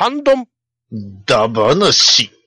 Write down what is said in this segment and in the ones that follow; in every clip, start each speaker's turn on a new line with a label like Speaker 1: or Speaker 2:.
Speaker 1: ハンドン。
Speaker 2: だ話。
Speaker 3: はい。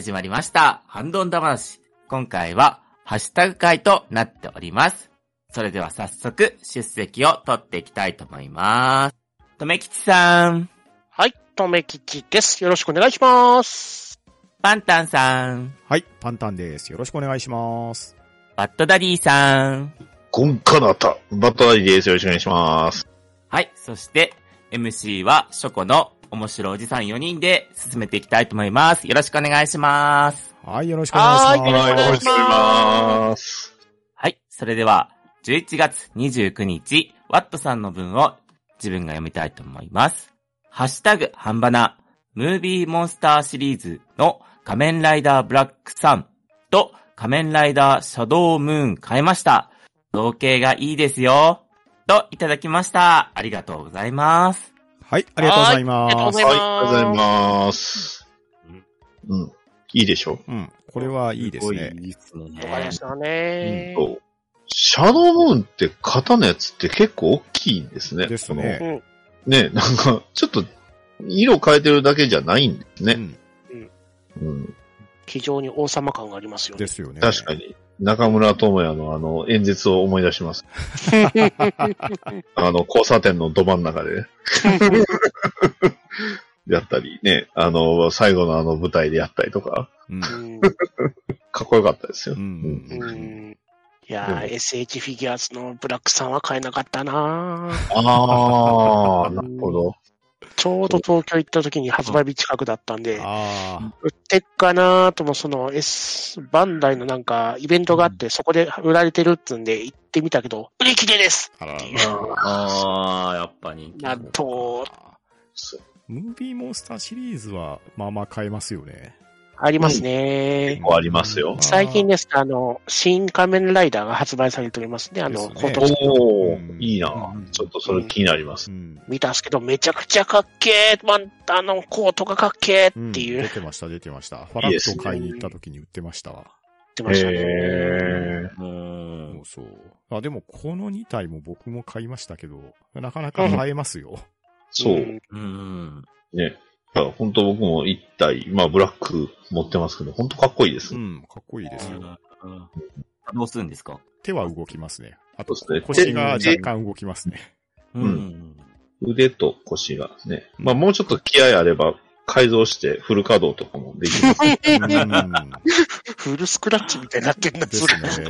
Speaker 3: 始まりました。ハンドンダ話。今回は、ハッシュタグ会となっております。それでは早速、出席を取っていきたいと思います。とめきちさん、
Speaker 1: はい、とめきちです。よろしくお願いします。
Speaker 3: パンタンさん、
Speaker 4: はい、パンタンです。よろしくお願いします。
Speaker 3: バッドダディさん、
Speaker 2: ゴンカナタ。バットダディです。よろしくお願いします。
Speaker 3: はい。そして、MC は、ショコの面白おじさん4人で進めていきたいと思います。よろしくお願いします。
Speaker 4: はい、よろしくお願いします。
Speaker 1: はいお願いします
Speaker 2: す。
Speaker 3: はい。それでは、11月29日、ワットさんの文を自分が読みたいと思います。ハッシュタグ、ハンバナ、ムービーモンスターシリーズの仮面ライダーブラックさんと仮面ライダーシャドウムーン変えました。造形がいいですよ。といただきました。ありがとうございます。
Speaker 4: はい、ありがとうございます。
Speaker 1: はいありがとうござい
Speaker 2: ます。うん。いいでしょ
Speaker 4: うん、これはいいですね。
Speaker 3: いいです
Speaker 1: そうで
Speaker 3: ね
Speaker 1: す。よね。
Speaker 2: そう。シャドウムーンって型のやつって結構大きいんですね。
Speaker 4: ですね
Speaker 2: ね、なんか、ちょっと、色変えてるだけじゃないんですね。
Speaker 4: うん、
Speaker 2: うん。
Speaker 1: 非常に王様感がありますよね
Speaker 4: で。すよね。
Speaker 2: 確かに。中村智也のあの演説を思い出します。あの、交差点のど真ん中で。やったりね、あの、最後のあの舞台でやったりとか、
Speaker 4: うん。
Speaker 1: うん
Speaker 2: かっこよかったですよ。
Speaker 4: う
Speaker 2: うん
Speaker 1: うんいやー、SH フィギュアーズのブラックさんは買えなかったな
Speaker 2: ああ、なるほど。
Speaker 1: ちょうど東京行った時に発売日近くだったんで、
Speaker 4: あ
Speaker 1: 売ってっかなとも、その S、バンダイのなんかイベントがあって、そこで売られてるっつんで行ってみたけど、売り切れです。
Speaker 4: あ、あ
Speaker 3: やっぱ人気。
Speaker 1: なんと、
Speaker 4: ムービーモンスターシリーズは、まあまあ買えますよね。
Speaker 1: ありますね
Speaker 2: 結。構ありますよ。
Speaker 1: 最近ですね、あの、新仮面ライダーが発売されておりますね。あの、今年
Speaker 2: おいいな
Speaker 4: うん
Speaker 2: ちょっとそれ気になります。
Speaker 4: うん。
Speaker 1: 見たんですけど、めちゃくちゃかっけー、まあの、コートがかっけー
Speaker 4: うん
Speaker 1: っていう、
Speaker 4: 出てました、出てました。ファラット買いに行った時に売ってましたわ。
Speaker 1: てましたね。
Speaker 2: へ
Speaker 3: う
Speaker 4: そ
Speaker 3: ん
Speaker 4: う。そう。あ、でもこの2体も僕も買いましたけど、なかなか買えますよ。
Speaker 2: そう。
Speaker 1: ん
Speaker 3: うん。
Speaker 2: ね。本当僕も一体、まあブラック持ってますけど、本当かっこいいです
Speaker 4: う
Speaker 2: ね。
Speaker 4: ん、かっこいいですよ。
Speaker 3: どうするんですか？
Speaker 4: 手は動きますね。あと
Speaker 2: ね
Speaker 4: 腰が
Speaker 2: 手
Speaker 4: 若干動きますね。
Speaker 3: うんん。
Speaker 2: 腕と腰がね。まあもうちょっと気合あれば改造してフル稼働とかもできます。
Speaker 4: うん。
Speaker 1: フルスクラッチみたいになってんだ、
Speaker 4: ですね。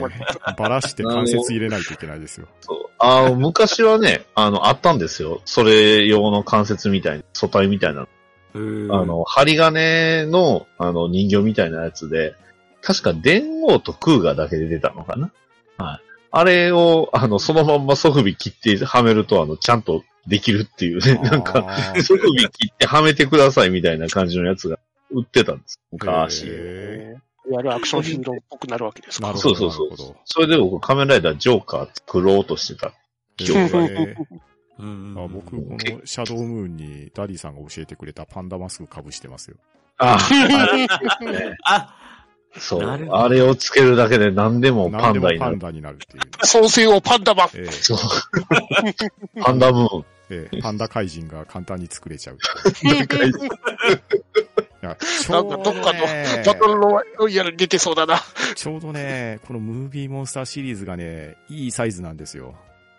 Speaker 4: ばらして関節入れないといけないですよ。
Speaker 2: そう。あー昔はね、あの、あったんですよ。それ用の関節みたいな、素体みたいな。あの、針金の、あの、人形みたいなやつで、確か電王とクーガだけで出たのかな？はい。あれを、あの、そのまんまソフビ切ってはめると、あの、ちゃんとできるっていうね、なんか、ソフビ切ってはめてくださいみたいな感じのやつが売ってたんです。昔。
Speaker 4: へ
Speaker 1: いわゆるアクションヒーローっぽくなるわけですか
Speaker 2: そうそうそう。それで僕、仮面ライダージョーカー作ろうとしてた。
Speaker 4: ーへー
Speaker 3: うん
Speaker 4: あ僕、このシャドウムーンにダディさんが教えてくれたパンダマスク被してますよ。
Speaker 2: あ
Speaker 3: あ、
Speaker 2: そう。あれをつけるだけで何でもパ
Speaker 4: 何でも
Speaker 2: ンダになる。
Speaker 4: パンダになるっていう。
Speaker 1: 創世王パンダマン
Speaker 4: ええ
Speaker 2: そう。パンダムーン。
Speaker 4: ええパンダ怪人が簡単に作れちゃう。いやち
Speaker 1: な
Speaker 4: ょうど
Speaker 1: んかどっかの
Speaker 4: ね
Speaker 1: バトルロイヤルに出てそうだな。
Speaker 4: ちょうどね、このムービーモンスターシリーズがね、いいサイズなんですよ。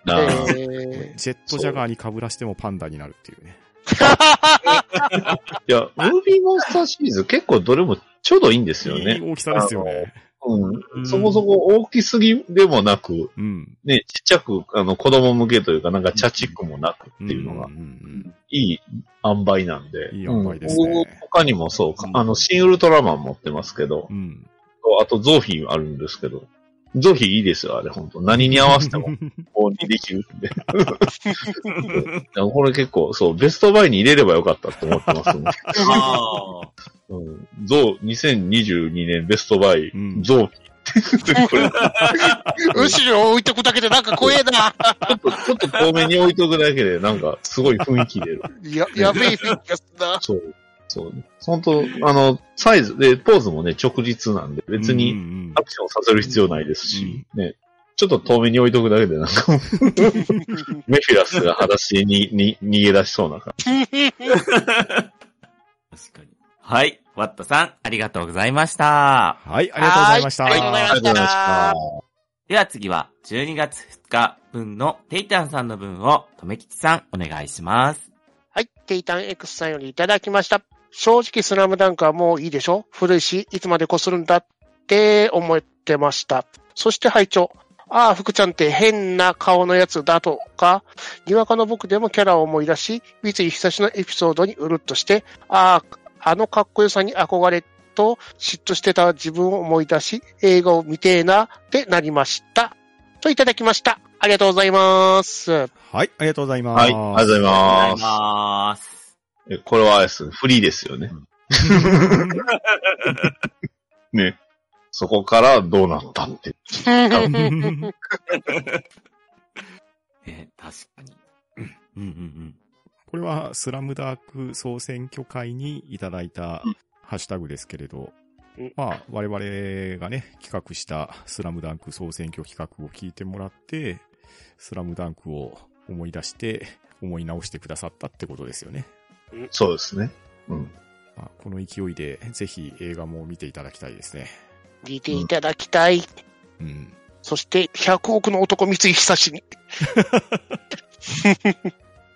Speaker 2: なあ
Speaker 1: え
Speaker 4: ジェットジャガーに被らしてもパンダになるっていうね。
Speaker 2: いや、ムービーモンスターシリーズ結構どれもちょうどいいんですよ
Speaker 4: いい
Speaker 2: ね。
Speaker 4: 大きさですよね。
Speaker 2: うん。そこそこ大きすぎでもなく、
Speaker 4: うん。
Speaker 2: ね、ちっちゃく、あの、子供向けというか、なんか、チャチックもなくっていうのがいい塩梅なんで。
Speaker 4: いい塩梅ですね
Speaker 2: うん他にもそうか
Speaker 4: う。ん
Speaker 2: あの、新ウルトラマン持ってますけど
Speaker 4: う、ん。
Speaker 2: あとゾーフィンあるんですけど、ゾフィーいいですよ、あれ、本当何に合わせても、こうにできるんで。これ結構、そう、ベストバイに入れればよかったって思ってますね。
Speaker 3: あ
Speaker 2: うん。ゾウ、2022年ベストバイ、
Speaker 4: うん
Speaker 2: ゾウフィー。これ、ち
Speaker 1: 後ろ置いとくだけでなんか怖えな。
Speaker 2: ょっと、ちょっと遠目に置いとくだけで、なんか、すごい雰囲気出る。
Speaker 1: や、やべえ雰囲気がすんな。
Speaker 2: そう。そう。本当あの、サイズ、で、ポーズもね、直立なんで、別
Speaker 4: うん
Speaker 2: に
Speaker 4: うん
Speaker 2: アクションさせる必要ないですし、ね。ちょっと遠目に置いとくだけで、なんか、メフィラスが裸足に、に、逃げ出しそうな感
Speaker 3: 確かに。はい。ワットさん、ありがとうございました。
Speaker 4: はい、ありがとうございました。
Speaker 1: はいありがとうございました
Speaker 2: じ。ありがとうございました。
Speaker 3: では次は、12月2日分のテイタンさんの分を、とめきちさん、お願いします。
Speaker 1: はい。テイタン X さんよりいただきました。正直スラムダンクはもういいでしょ？古いし、いつまでこするんだって思ってました。そして拝聴ああ、福ちゃんって変な顔のやつだとか、にわかの僕でもキャラを思い出し、三井久志のエピソードにうるっとして、ああ、あのかっこよさに憧れと嫉妬してた自分を思い出し、映画を見てえなってなりました。といただきました。ありがとうございます。
Speaker 4: はい、ありがとうございます。
Speaker 2: はい、ありがとうござい
Speaker 3: あり
Speaker 2: ま
Speaker 3: がとうございます。
Speaker 2: す。えこれはあれです。フリーですよね。ね。そこからどうなったって。
Speaker 3: えー確かに。うんうんうん。
Speaker 4: これは、スラムダーク総選挙会にいただいたハッシュタグですけれど
Speaker 1: うん、
Speaker 4: まあ、我々がね、企画したスラムダンク総選挙企画を聞いてもらって、スラムダンクを思い出して、思い直してくださったってことですよね。
Speaker 2: そうですね。うん。
Speaker 4: まあ、この勢いで、ぜひ映画も見ていただきたいですね。
Speaker 1: 見ていただきたい。
Speaker 4: うん。
Speaker 1: そして、100億の男三井久志に。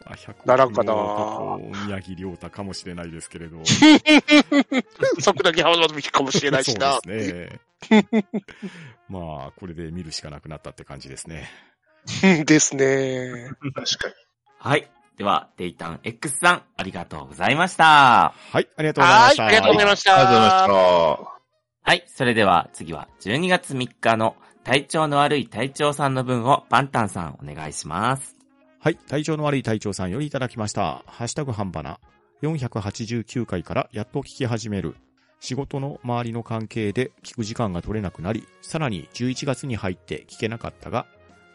Speaker 4: あ、100
Speaker 1: ならんかな
Speaker 4: 宮城亮太かもしれないですけれど。
Speaker 1: 桜木花道かもしれないしな。
Speaker 4: そうですね。まあ、これで見るしかなくなったって感じですね。
Speaker 1: ですね。
Speaker 2: 確かに。
Speaker 3: はい。では、テイタン X さん、ありがとうございました。
Speaker 4: はい、ありがとうございま
Speaker 1: はい、
Speaker 4: した。
Speaker 1: ありがとうございました。
Speaker 2: ありがとうございました。
Speaker 3: はい。それでは、次は12月3日の体調の悪い隊長さんの分をパンタンさんお願いします。
Speaker 4: はい、体調の悪い隊長さんよりいただきました。ハッシュタグ半ばな。489回からやっと聞き始める。仕事の周りの関係で聞く時間が取れなくなり、さらに11月に入って聞けなかったが、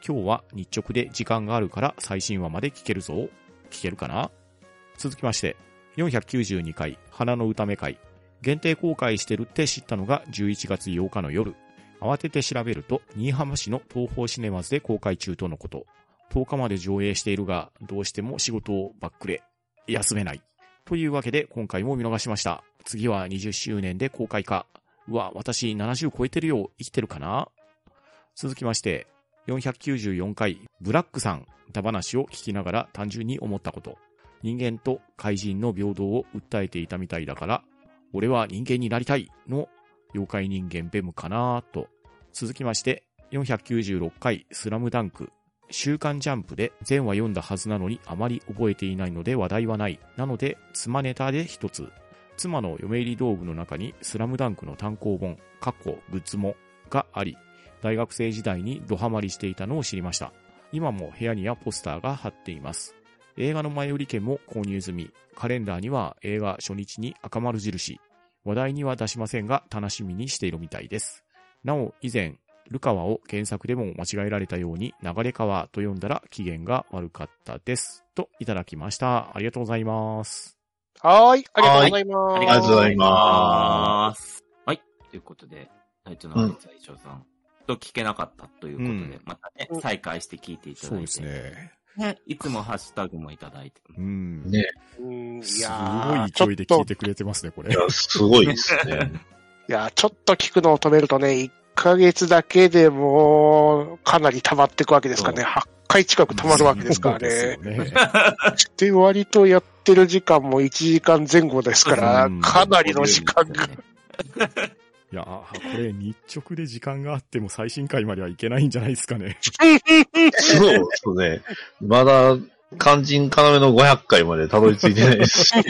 Speaker 4: 今日は日直で時間があるから最新話まで聞けるぞ。聞けるかな？続きまして、492回、花の歌目会。限定公開してるって知ったのが11月8日の夜。慌てて調べると、新居浜市の東宝シネマズで公開中とのこと。10日まで上映しているが、どうしても仕事をバックレ。休めない。というわけで、今回も見逃しました。次は20周年で公開か。うわ、私70超えてるよ。生きてるかな？続きまして、494回、ブラックさん、歌話を聞きながら単純に思ったこと。人間と怪人の平等を訴えていたみたいだから、俺は人間になりたいの妖怪人間ベムかなと。続きまして、496回、スラムダンク。週刊ジャンプで全話読んだはずなのにあまり覚えていないので話題はない。なので、妻ネタで一つ。妻の嫁入り道具の中にスラムダンクの単行本、カッコ、グッズもがあり、大学生時代にドハマりしていたのを知りました。今も部屋にはポスターが貼っています。映画の前売り券も購入済み、カレンダーには映画初日に赤丸印。話題には出しませんが楽しみにしているみたいです。なお、以前、ルカワを原作でも間違えられたように流れ川と読んだら機嫌が悪かったです。といただきました。ありがとうございます。
Speaker 1: はーい、ありがとうございます。
Speaker 3: あり
Speaker 2: がとうござい
Speaker 3: ます。はい。ということで、体調の悪い隊長さんと聞けなかったということで、
Speaker 4: うん
Speaker 3: またね
Speaker 1: う、ん
Speaker 3: 再開して聞いていただいて。
Speaker 4: そうですね。
Speaker 3: ね。いつもハッシュタグもいただいて。
Speaker 4: うん。
Speaker 2: ね
Speaker 4: す
Speaker 1: や
Speaker 4: ごい
Speaker 1: ー
Speaker 4: 勢いで聞い
Speaker 1: ちょっと
Speaker 4: てくれてますね、これ
Speaker 2: い。や、すごいですね。
Speaker 1: いや、ちょっと聞くのを止めるとね、1ヶ月だけでもう、かなり溜まっていくわけですからね。8回近く溜まるわけですからね。
Speaker 4: そうですよね。
Speaker 1: で、割とやってる時間も1時間前後ですから
Speaker 4: うん、
Speaker 1: かなりの時間が。
Speaker 4: いや、これ日直で時間があっても最新回まではいけないんじゃないですかね。
Speaker 2: そうですね。まだ、肝心要の500回までたどり着いてないですし。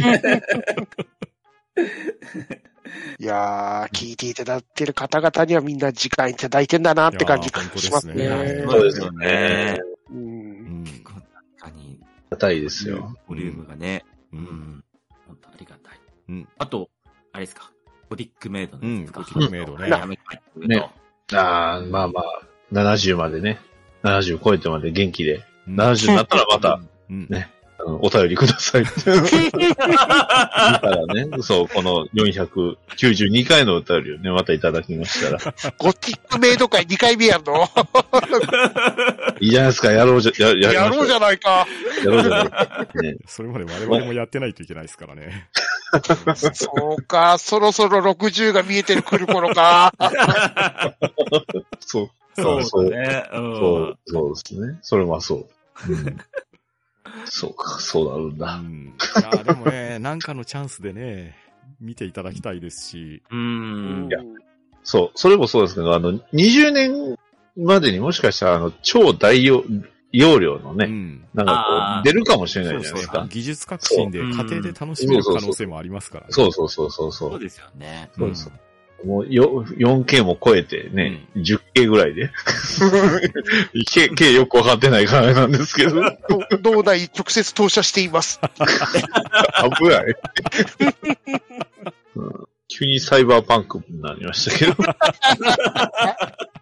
Speaker 1: いやー、聞いていただいてる方々にはみんな時間いただいてんだなって感じしますね。
Speaker 4: ですね
Speaker 2: そうですよね。
Speaker 1: う。
Speaker 4: うんん。
Speaker 3: 確かに、
Speaker 2: 硬いですよ。
Speaker 3: ボリュームがね、
Speaker 4: う。
Speaker 3: うんん。本当ありがたい。
Speaker 4: うん。
Speaker 3: あと、あれですか、ゴティックメイドのやつですか？
Speaker 4: うんゴティックメイドね
Speaker 3: やめて
Speaker 2: ねああ、まあまあ、70までね。70超えてまで元気で。70になったらまた、
Speaker 4: うん。
Speaker 2: ねあのお便りください。だからね、そう、この492回のお便りをね、またいただきましたら、
Speaker 1: ゴティックメイド会2回目やんの？
Speaker 2: いいじゃないですか、やろうじゃ、や、や
Speaker 1: やろうじ
Speaker 2: ゃ、
Speaker 1: ゃないか。
Speaker 2: やろうじゃない。ね、
Speaker 4: それまで我々もやってないといけないですからね。
Speaker 1: そうか、そろそろ60が見えてくる頃か。
Speaker 2: そう、
Speaker 3: そうだね。う。
Speaker 2: そうんそうですね。それはそう。うん、そうか、そうなるん
Speaker 4: う
Speaker 2: だ。
Speaker 4: ん。いや、でもね、なんかのチャンスでね、見ていただきたいですし、
Speaker 3: うん。
Speaker 2: いやそう、それもそうですけど、あの、20年までにもしかしたら、あの、超大容容量のね、
Speaker 4: うん。
Speaker 2: なんかこう、出るかもしれないじゃないでか。。
Speaker 4: 技術革新で
Speaker 3: そう
Speaker 4: 家庭で楽しめる可能性もありますからね。
Speaker 2: そうそうそうそうそう。
Speaker 3: そうですよね。
Speaker 2: そうですもうよ 4K も超えてね、10K ぐらいで。K, K よくわかってないからなんですけど、
Speaker 1: ど脳内直接投射しています。
Speaker 2: 危ない、うん急にサイバーパンクになりましたけど。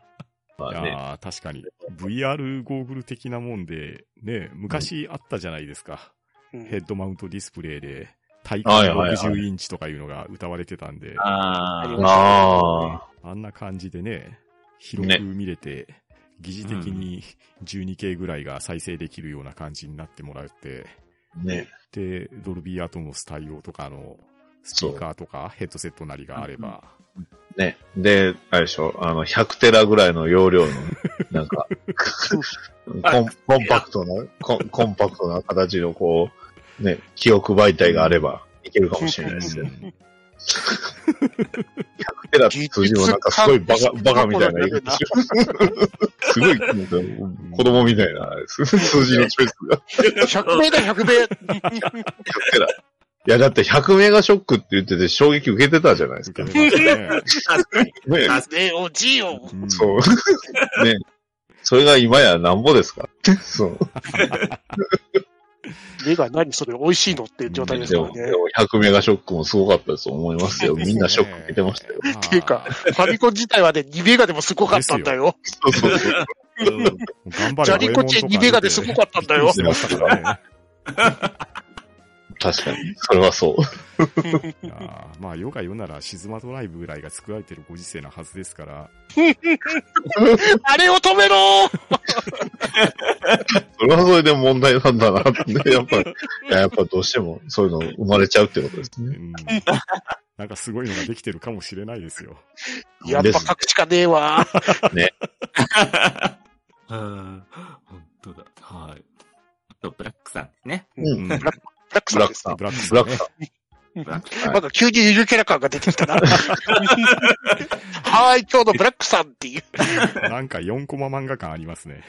Speaker 2: ま
Speaker 4: い
Speaker 2: あね、
Speaker 4: やー確かに。VR ゴーグル的なもんで、ね、昔あったじゃないですか。
Speaker 1: うん。
Speaker 4: ヘッドマウントディスプレイで、体感
Speaker 2: はいはいはい。
Speaker 4: 60インチとかいうのが歌われてたんで、
Speaker 3: あ
Speaker 1: あり
Speaker 3: あ。
Speaker 2: あ
Speaker 4: あんな感じでね、広く見れて、疑似的に 12K ぐらいが再生できるような感じになってもらって、
Speaker 2: あ、ね、
Speaker 4: で、ドルビーアトモス対応とかのスピーカーとかヘッドセットなりがあれば、
Speaker 2: ね。で、あれでしょ、あの、100テラぐらいの容量の、なんか、コンコンパクトなコン、コンパクトな形のこう、ね、記憶媒体があればいけるかもしれないですよ。
Speaker 4: うん
Speaker 2: 100テラって数字もなんかすごいバカ、バカみたいな言い方します。すごい、子供みたいな、数字のチョイスが。
Speaker 1: 100名だ、100名。
Speaker 2: 100テラ。いや、だって100メガショックって言ってて衝撃受けてたじゃないですか。
Speaker 3: 確かに。
Speaker 2: ね
Speaker 1: ねおじいよ。
Speaker 4: うん
Speaker 2: そう。ねそれが今やなんぼですか そう。
Speaker 1: 目が何それ美味しいのっていう状態です
Speaker 2: でも、
Speaker 1: からね。
Speaker 2: でも100メガショックもすごかったと思いますよ。みんなショック受けてましたよ。
Speaker 4: まあ
Speaker 1: っていうか、ファミコン自体はね、2メガでもすごかったんだよ。
Speaker 2: そうそうそう。
Speaker 3: うん
Speaker 4: 頑張れ
Speaker 1: ジャリコチ2メガですごかったんだよ
Speaker 2: 確かに。それはそう。
Speaker 4: いやーまあ、世が世ならシズマドライブぐらいが作られてるご時世なはずですから、
Speaker 1: あれを止めろ
Speaker 2: それはそれで問題なんだなってね。やっぱ、いややっぱどうしてもそういうの生まれちゃうってことですね。
Speaker 4: うん、なんかすごいのができてるかもしれないですよ。
Speaker 1: やっぱ各地かねえわ。
Speaker 3: うん。本当だ。はい。あと、ブラックさんね。
Speaker 2: うん
Speaker 1: ブラックブラックさんです。
Speaker 2: ブラックさん。
Speaker 4: ブラックさんね
Speaker 2: ブラックさん。
Speaker 3: ブラックさん。
Speaker 1: なんか急にゆるキャラ感が出てきたな。はーい、今日のブラックさんっていう。
Speaker 4: なんか4コマ漫画感ありますね。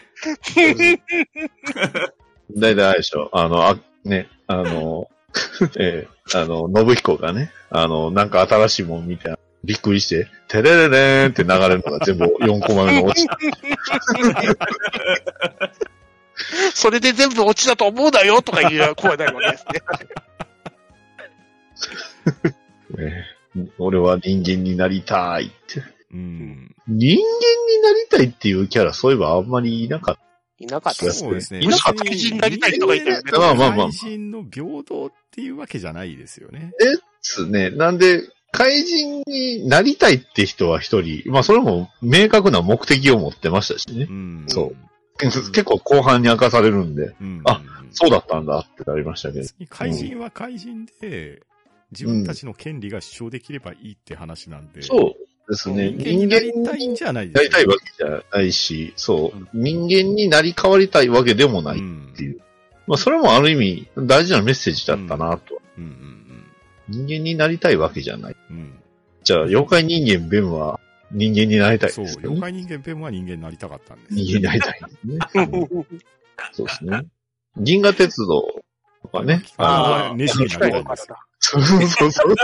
Speaker 2: だいたいあれでしょ。あの、あ、ね、あの、ええあの、信彦がね、あの、なんか新しいもん見て、びっくりして、テレレレーンって流れるのが全部4コマ目の落ち。
Speaker 1: それで全部落ちだと思うなよとかいう声になるわけですね。
Speaker 2: ね俺は人間になりたいって。
Speaker 4: うん。
Speaker 2: 人間になりたいっていうキャラ、そういえばあんまりいなかった。
Speaker 1: いなかったです
Speaker 4: そうですね。
Speaker 2: いなかった
Speaker 1: 怪人になりたい人がいたよね
Speaker 2: まあまあまあ
Speaker 4: 怪人の平等っていうわけじゃないですよね。
Speaker 2: ですね。なんで、怪人になりたいって人は一人、まあそれも明確な目的を持ってましたしね
Speaker 4: う。ん。
Speaker 2: そう 結構後半に明かされるんで、
Speaker 4: うん。
Speaker 2: あそうだったんだってなりましたけど。
Speaker 4: 怪人は怪人で、自分たちの権利が主張できればいいって話なんで。
Speaker 2: そうですね。
Speaker 4: 人間になりたいんじゃないです
Speaker 2: なりたいわけじゃないし、そうう。人間になり変わりたいわけでもない。
Speaker 4: うん
Speaker 2: ていうまあそれもある意味大事なメッセージだったなと。
Speaker 4: うんうん
Speaker 2: 人間になりたいわけじゃない。
Speaker 4: うん。うん。
Speaker 2: じゃあ、妖怪人間ベンは人間になりたい
Speaker 4: そう。妖怪人間ペンは人間になりたかったんです。
Speaker 2: 人間になりたいんですね。そうですね。銀河鉄道とかね。あ
Speaker 4: ああ、ネジになりたいんです。
Speaker 2: そうそうそう。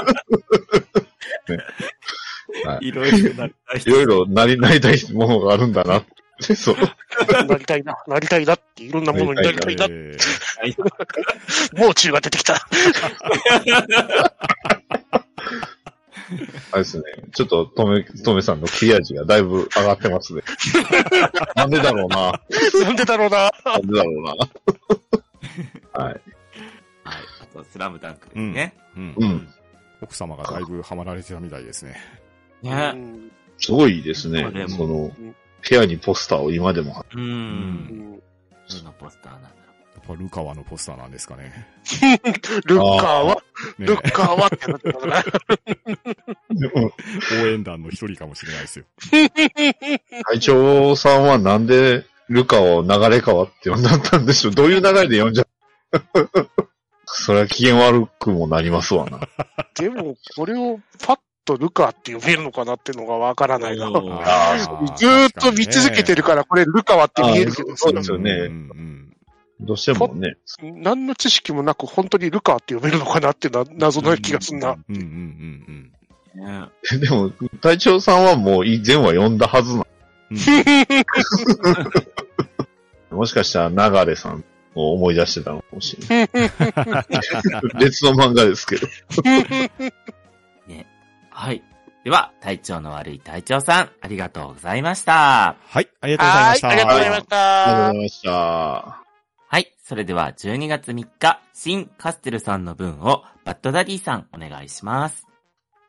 Speaker 3: いろいろなりたい
Speaker 2: いろいろなり、なりたいものがあるんだな。そう。
Speaker 1: なりたいな、なりたいなって、いろんなものになりたいな。
Speaker 4: え
Speaker 1: もう中が出てきた。
Speaker 2: あれですね。ちょっと、とめ、とめさんの切れ味がだいぶ上がってますね。なんでだろうな。
Speaker 1: なんでだろうな。
Speaker 2: なんでだろうな。はい。
Speaker 3: はい。あと、スラムダンクですね。
Speaker 4: ーうん
Speaker 2: うん。
Speaker 4: 奥様がだいぶハマられてたみたいですね。
Speaker 1: う
Speaker 3: ね。
Speaker 1: ん
Speaker 2: すごいですねその
Speaker 1: うん、
Speaker 2: 部屋にポスターを今でも。
Speaker 3: う。
Speaker 1: うんん
Speaker 3: どのポスターなんだろ
Speaker 4: やっぱルカワのポスターなんですかね。
Speaker 1: ルッカーは、
Speaker 4: ね
Speaker 1: ルッカーはってなってたから。
Speaker 4: 応援団の一人かもしれないですよ。
Speaker 2: 会長さんはなんでルカを流れ川って呼んだったんでしょうどういう流れで呼んじゃう？それは機嫌悪くもなりますわな。
Speaker 1: でも、これをパッとルカーって呼べるのかなっていうのがわからないな。ずーっと見続けてるから、これルカワって見えるけど
Speaker 2: そうですよね
Speaker 4: うんうん
Speaker 2: どうしてもね。
Speaker 1: 何の知識もなく本当にルカーって呼べるのかなっていうのは謎の気がすんな。
Speaker 4: うんうんうん
Speaker 3: ね
Speaker 2: でも、隊長さんはもう以前は呼んだはずな。
Speaker 4: うん。
Speaker 2: もしかしたら流れさんを思い出してたのかもしれない。別の漫画ですけど。
Speaker 3: ね。はい。では、体調の悪い隊長さん、ありがとうございました。
Speaker 4: はい、ありがとうございま
Speaker 1: はい、
Speaker 4: した。
Speaker 1: ありがとうございまし
Speaker 2: ありがとうご
Speaker 1: た
Speaker 2: ざ。いました。
Speaker 3: はい。それでは、12月3日、新カステルさんの分を、バッドダディさん、お願いします。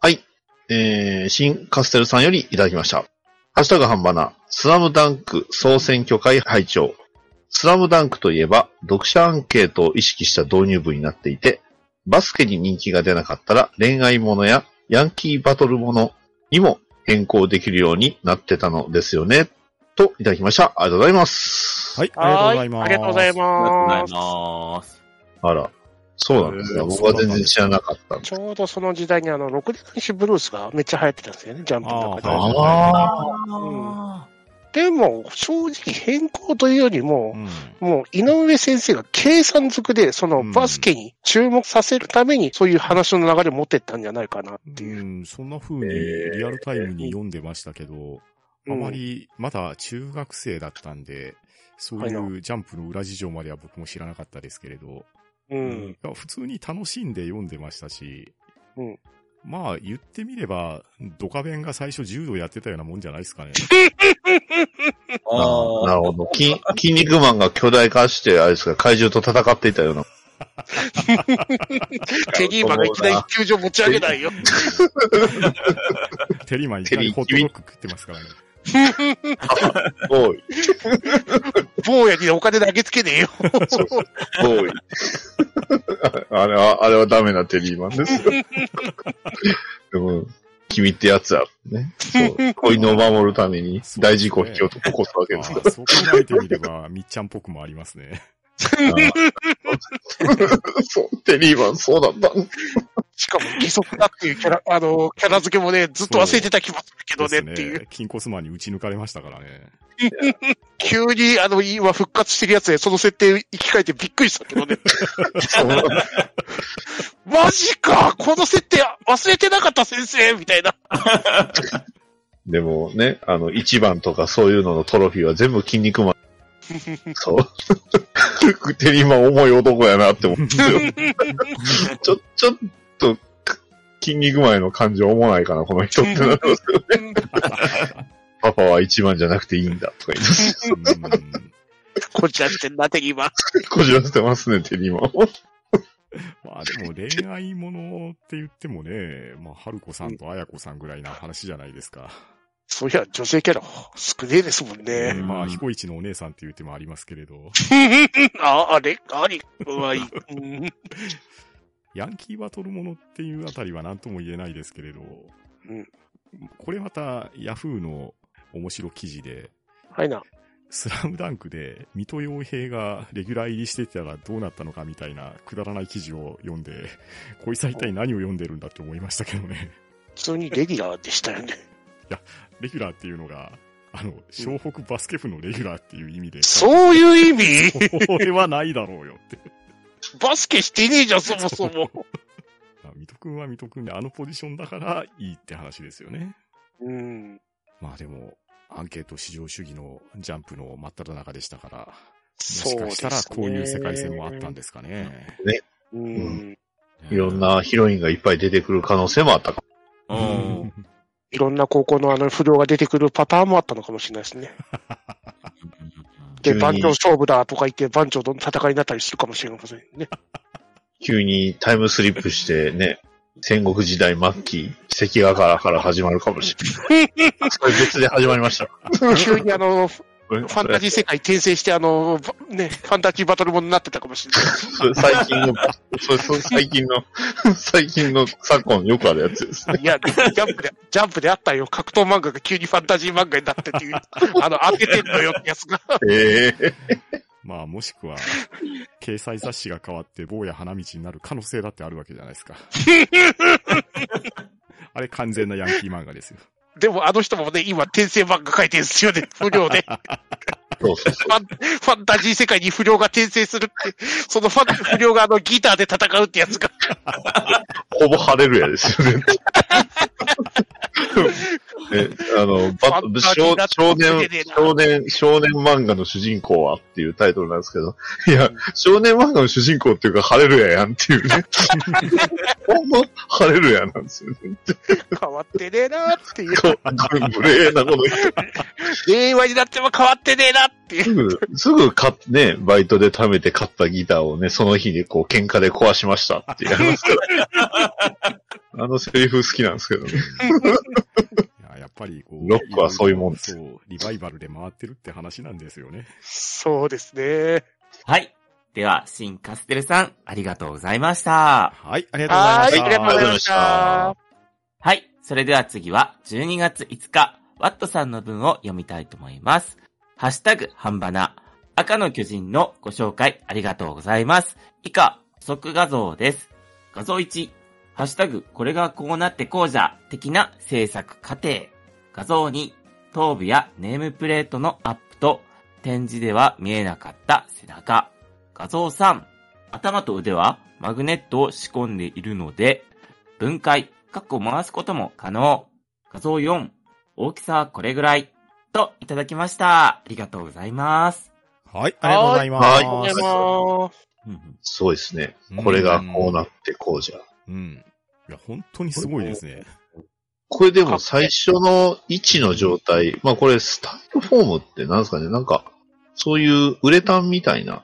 Speaker 2: はい。えー、新カステルさんよりいただきました。ハッシュタグ半ばな、スラムダンク総選挙会会長。スラムダンクといえば、読者アンケートを意識した導入部になっていて、バスケに人気が出なかったら恋愛ものやヤンキーバトルものにも変更できるようになってたのですよね。と、いただきました。ありがとうございます。
Speaker 4: はい、ありがとうございます。
Speaker 1: ありがとうござい
Speaker 3: ありがとうござい
Speaker 1: ます。
Speaker 3: ます。
Speaker 2: あら、そうなんですね。
Speaker 4: えー
Speaker 2: 僕は全然知らなかったんで
Speaker 1: ちょうどその時代にあの、六時間シブルースがめっちゃ流行ってたんですよね、ジャンプの中で。
Speaker 4: あー
Speaker 2: あ
Speaker 3: あ
Speaker 1: でも、正直変更というよりも
Speaker 4: う、ん
Speaker 1: もう井上先生が計算づくで、その
Speaker 4: うん
Speaker 1: バスケに注目させるために、そういう話の流れを持ってったんじゃないかなっていう。
Speaker 4: うん、そんな風にリアルタイムに読んでましたけど、
Speaker 1: うん
Speaker 4: あまりまだ中学生だったんで、そう
Speaker 1: はい
Speaker 4: いうジャンプの裏事情までは僕も知らなかったですけれど、
Speaker 1: うん。
Speaker 4: 普通に楽しんで読んでましたし、
Speaker 1: うん
Speaker 4: まあ言ってみれば、ドカベンが最初柔道やってたようなもんじゃないですかね。
Speaker 2: あーなるほど。筋、筋肉マンが巨大化して、あれですか、怪獣と戦っていたような。
Speaker 1: テリーマンがいきなり球場持ち上げないよ。
Speaker 4: テリーマンいきなりホットドッグ食ってますからね。
Speaker 2: おい、
Speaker 1: 坊やにお金投げつけねえよ。
Speaker 2: おい。あれは、あれはダメなテリーマンですよ。でも、君ってやつや。ね。そう。子犬を守るために大事故を引き起こすわけですか
Speaker 4: ああそう考えてみれば、みっちゃんっぽくもありますね。
Speaker 2: そう、テリーマンそうだった。
Speaker 1: しかも義足だっていうキャラ、あの、キャラ付けもね、ずっと忘れてた気もするけどねっていう。
Speaker 4: ですね。キンコスマンに打ち抜かれましたからね。
Speaker 1: 急に、あの、今復活してるやつで、その設定生き返ってびっくりしたけどね。マジかこの設定忘れてなかった先生みたいな。
Speaker 2: でもね、あの、一番とかそういうののトロフィーは全部筋肉マン。そう。テリーマン重い男やなって思うんですよ。ちょ、ちょっと、筋肉マンへの感情重ないかな、この人ってなりますよね。パパは一番じゃなくていいんだ、とか言います。
Speaker 4: うん
Speaker 1: こっちらしてんな、テリーマン。
Speaker 2: こじらせてますね、テリーマンを。
Speaker 4: まあでも恋愛ものって言ってもね、まあ、春子さんと綾子さんぐらいな話じゃないですか。
Speaker 1: そういや、女性キャラ少ねえですもん
Speaker 4: え
Speaker 1: ね。
Speaker 4: まあ、彦一のお姉さんっていう手もありますけれど、
Speaker 1: あ、あれ？あり、うまい。うん
Speaker 4: ヤンキーバトルものっていうあたりは何とも言えないですけれど、
Speaker 1: うん
Speaker 4: これまたヤフーの面白記事で、
Speaker 1: はいな。
Speaker 4: スラムダンクで水戸洋平がレギュラー入りしてたらどうなったのかみたいなくだらない記事を読んで、こいつは一体何を読んでるんだって思いましたけどね。
Speaker 1: 普通にレギュラーでしたよね。
Speaker 4: レギュラーっていうのが、あの、湘北バスケ部のレギュラーっていう意味で。
Speaker 1: そういう意味？
Speaker 4: それはないだろうよって。
Speaker 1: バスケしてねえじゃん、そもそも。
Speaker 4: 水戸くんは水戸くんであのポジションだからいいって話ですよね。
Speaker 1: うん。
Speaker 4: まあでも、アンケート市場主義のジャンプの真っ只中でしたから、もしかしたらこういう世界線もあったんですかね。
Speaker 1: うん。
Speaker 2: いろんなヒロインがいっぱい出てくる可能性もあったか
Speaker 3: うん。
Speaker 1: いろんな高校のあの不良が出てくるパターンもあったのかもしれないですね。で、番長勝負だとか言って番長との戦いになったりするかもしれませんね。
Speaker 2: 急にタイムスリップしてね、戦国時代末期、関ヶ原から始まるかもしれない。それ別で始まりました。
Speaker 1: 急にあの、フ
Speaker 2: フ
Speaker 1: ァンタジー世界転生してあの、ばね、ファンタジーバトルものになってたかもしれない。
Speaker 2: 最近の、それそれ最近の、最近の昨今よくあるやつですね。
Speaker 1: いや、ジャンプで、ジャンプであったよ。格闘漫画が急にファンタジー漫画になってっていう、あの、当ててんのよってやつが。
Speaker 2: ええ
Speaker 4: まあもしくは、掲載雑誌が変わって坊や花道になる可能性だってあるわけじゃないですか。あれ完全なヤンキー漫画ですよ。
Speaker 1: でもあの人もね、今転生漫画書いてるんですよね。不良で。
Speaker 2: そうそうそ
Speaker 1: ファンファンタジー世界に不良が転生するって、そのファン不良があのギターで戦うってやつが。
Speaker 2: う。ほぼハレルヤですよね。え、あの、バ
Speaker 1: ファンタジー
Speaker 2: 少少年少年、少年漫画の主人公はっていうタイトルなんですけど、いや、少年漫画の主人公っていうか、ハレルヤやんっていうね。ほんま、ハレルヤなんですよね。
Speaker 1: 変わってねえなっていう。
Speaker 2: こ無礼なこと
Speaker 1: 令和になっても変わってねえなっていう。
Speaker 2: すぐ、すぐ買っね、バイトで貯めて買ったギターをね、その日にこう喧嘩で壊しましたってやりますから。あのセリフ好きなんですけどね。
Speaker 4: いややっぱりこう、
Speaker 2: ロックはそういうもんです
Speaker 4: そう、リバイバルで回ってるって話なんですよね。
Speaker 1: そうですね。
Speaker 3: はい。では、シン・カステルさん、ありがとうございました。
Speaker 4: はい、ありがとうございま
Speaker 1: はい、
Speaker 4: した。
Speaker 1: ありがとうございまし
Speaker 2: あ
Speaker 1: た。
Speaker 3: はい。それでは次は、12月5日、ワットさんの文を読みたいと思います。ハッシュタグ、半ばな。赤の巨人のご紹介ありがとうございます。以下、補足画像です。画像1、ハッシュタグ、これがこうなってこうじゃ、的な制作過程。画像2、頭部やネームプレートのアップと、展示では見えなかった背中。画像3、頭と腕はマグネットを仕込んでいるので、分解、カッコ回すことも可能。画像4、大きさはこれぐらい。と、いただきました。ありがとうございます。
Speaker 4: はい、ありがとうございます。
Speaker 2: はい
Speaker 1: ありがとうございます。
Speaker 3: うんうん
Speaker 2: すごいですね。これがこうなってこうじゃ。
Speaker 4: うん。いや、本当にすごいですね。
Speaker 2: これでも最初の位置の状態、まあこれスタイルフォームってなんですかね。なんか、そういうウレタンみたいな、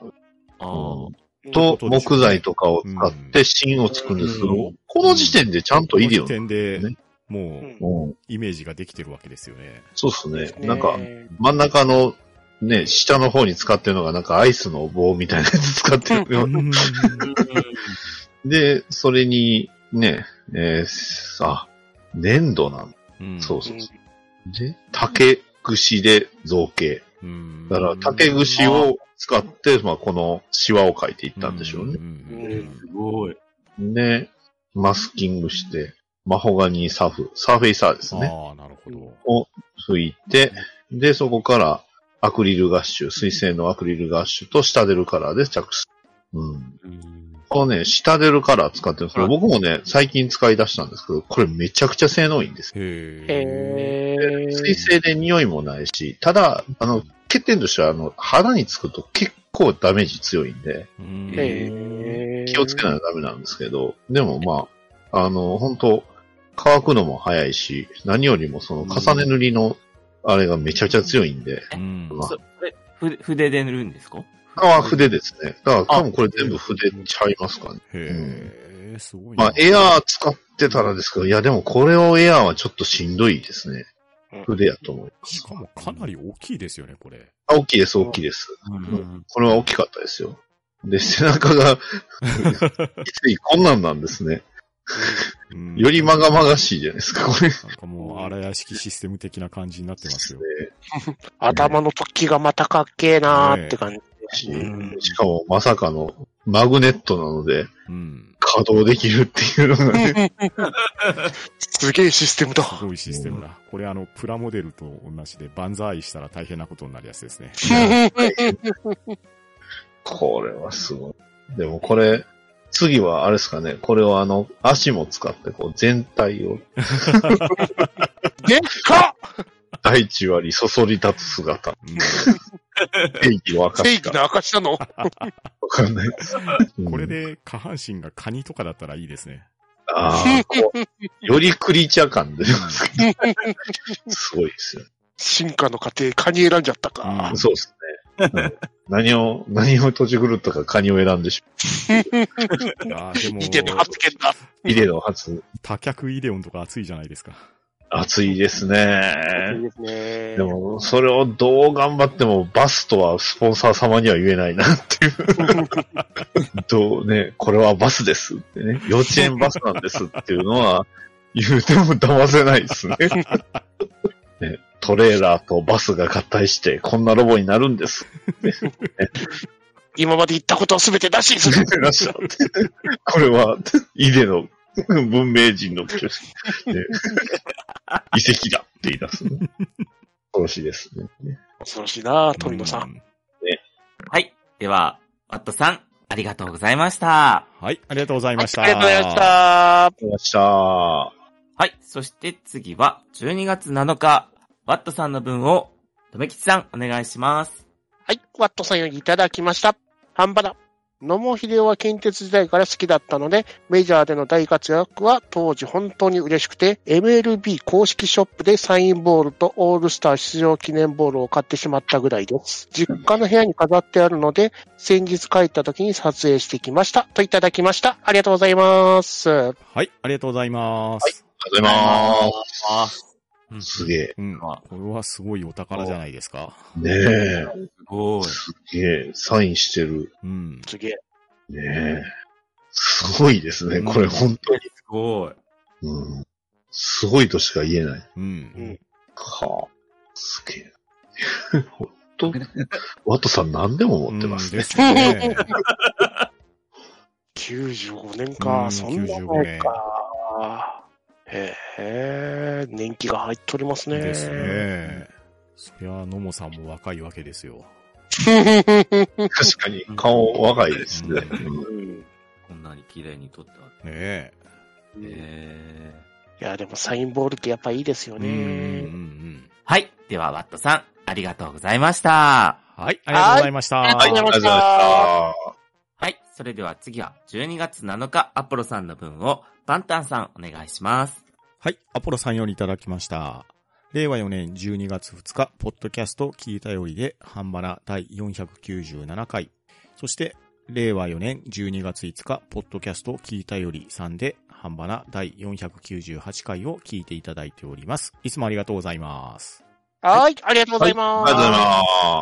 Speaker 3: あ
Speaker 2: うん。
Speaker 1: うん
Speaker 2: と木材とかを使って芯を作るんですけど、
Speaker 3: うん。
Speaker 2: この時点でちゃんとイディオ
Speaker 4: この時点で
Speaker 2: ね、
Speaker 4: も
Speaker 1: う
Speaker 4: イメージができてるわけですよね。
Speaker 2: そうっすね。
Speaker 1: ね
Speaker 2: なんか、真ん中のね、下の方に使ってるのがなんかアイスの棒みたいなやつ使ってる。で、それに、ね、えー、あ、粘土なん
Speaker 4: うん
Speaker 2: そうそうそう。で、竹串で造形。
Speaker 4: うん
Speaker 2: だから、竹串を使って、まあ、このシワを描いていったんでしょうね。
Speaker 4: ね
Speaker 3: すごい。
Speaker 2: で、マスキングして、マホガニーサフ、サーフェイサーですね。
Speaker 4: ああ、なるほど。
Speaker 2: を拭いて、で、そこからアクリルガッシュ、水性のアクリルガッシュと下出るカラーで着す。うん。このね、下出るカラー使ってるんですけど、僕もね、最近使い出したんですけど、これめちゃくちゃ性能いいんですよ。
Speaker 4: へ
Speaker 2: 水性で匂いもないし、ただ、あの、欠点としては、あの、肌につくと結構ダメージ強いんで、
Speaker 4: うん。
Speaker 1: へー。
Speaker 2: 気をつけないとダメなんですけど、でもまあ、あの、本当乾くのも早いし、何よりもその重ね塗りの、あれがめちゃくちゃ強いんで、
Speaker 4: うん。
Speaker 2: まあ。
Speaker 3: そえふ筆で塗るんですか？
Speaker 2: あは筆ですね。だから多分これ全部筆ちゃいますかね。
Speaker 4: へえ、すごいな。
Speaker 2: まあ、エアー使ってたらですけど、いやでもこれをエアーはちょっとしんどいですね
Speaker 1: うん。
Speaker 2: 筆やと思います。
Speaker 4: しかもかなり大きいですよね、これ。
Speaker 2: あ大きいです、大きいです。
Speaker 3: うん
Speaker 2: これは大きかったですよ。で、背中が、ついこんなんなんですね。
Speaker 4: うん
Speaker 2: よりまがまがしいじゃないですか、これ。
Speaker 4: なんかもう、荒屋敷システム的な感じになってますよ。
Speaker 1: 頭の突起がまたかっけえなーって感じ。
Speaker 2: し
Speaker 1: うん
Speaker 2: しかもまさかのマグネットなので
Speaker 4: うん。
Speaker 2: 稼働できるっていうのがね。
Speaker 1: すげえシステムだ。
Speaker 4: すごいシステムだ。これあの、プラモデルと同じで、バンザーイしたら大変なことになるやつですね。
Speaker 2: これはすごい。でもこれ、次はあれですかね、これをあの、足も使ってこう全体を、
Speaker 1: でっか
Speaker 2: 大地割りそそり立つ姿、
Speaker 4: うん
Speaker 2: 正義を明かした。
Speaker 1: 正義の証なの？
Speaker 2: わかんない
Speaker 4: これで下半身がカニとかだったらいいですね。
Speaker 2: ああ、こうよりクリーチャー感出てますけど、すごいですよ。
Speaker 1: 進化の過程、カニ選んじゃったか。
Speaker 4: うん
Speaker 2: そうですね。うん何を、何を閉じ狂ったかカニを選んでしま
Speaker 4: あーでも、
Speaker 1: 見ての発言だ。
Speaker 2: う。イデの初、
Speaker 4: 多脚イデオンとか熱いじゃないですか。
Speaker 2: 熱いです
Speaker 1: いい
Speaker 2: ね。
Speaker 1: ですね。
Speaker 2: でも、それをどう頑張ってもバスとはスポンサー様には言えないなっていう。どうね、これはバスですってね、幼稚園バスなんですっていうのは言うても騙せないですね。ねトレーラーとバスが合体してこんなロボになるんです。
Speaker 1: 今まで言ったことをすべて出しにする。
Speaker 2: これは、イデの 文明人の、ね、遺跡だって言い出す、ね。恐ろしいですね。
Speaker 1: 恐ろしいな富野さん。
Speaker 4: ん。
Speaker 3: はい。では、ワットさん、ありがとうございました。
Speaker 4: はい、ありがとうございました。
Speaker 1: ありがとうございました。
Speaker 2: ありがとうございました。
Speaker 3: はい。そして次は、12月7日、ワットさんの分を、とめきちさん、お願いします。
Speaker 1: はい、ワットさんよりいただきました。半ばだ。野茂秀夫は近鉄時代から好きだったので、メジャーでの大活躍は当時本当に嬉しくて、MLB 公式ショップでサインボールとオールスター出場記念ボールを買ってしまったぐらいです。実家の部屋に飾ってあるので、先日帰った時に撮影してきました。といただきました。ありがとうございます。
Speaker 4: はい、ありがとうございます。
Speaker 2: ありがとうございます。
Speaker 3: うん
Speaker 2: すげえ。
Speaker 4: うん。これはすごいお宝じゃないですか。
Speaker 2: ねえ。
Speaker 3: すごい。
Speaker 2: すげえ。サインしてる。
Speaker 4: うん。
Speaker 1: すげえ。
Speaker 2: ねえ。すごいですね。これ本当に。
Speaker 3: すごい。
Speaker 2: うん。すごいとしか言えない。
Speaker 4: うん。
Speaker 2: はあ。すげえ。ほんと、ワトさん何でも持ってますね。
Speaker 4: うんですね。
Speaker 1: 95年
Speaker 4: う
Speaker 1: か、
Speaker 4: ん
Speaker 1: そんな前か。へえ、年季が入っとりますね。
Speaker 4: ですね。そりゃ、野茂さんも若いわけですよ。
Speaker 2: 確かに顔若いですね。
Speaker 3: こんなに綺麗に撮ってあ
Speaker 4: ねえ。
Speaker 3: る。へー
Speaker 1: いや、でもサインボールってやっぱいいですよ
Speaker 4: うんうんう
Speaker 1: ね。
Speaker 4: ん
Speaker 3: はい。では、ワットさん、ありがとうございました。
Speaker 4: はい、ありがとうございました。
Speaker 1: はいありがとうございました
Speaker 3: はい。それでは次は、12月7日、アポロさんの分を、パンタンさん、お願いします。
Speaker 4: はい、アポロさんよりいただきました。令和4年12月2日、ポッドキャスト聞いたよりで、ハンバナ第497回。そして、令和4年12月5日、ポッドキャスト聞いたより3で、ハンバナ第498回を聞いていただいております。いつもありがとうございます。
Speaker 1: はい、ありがとうございます。
Speaker 2: ありがとうござい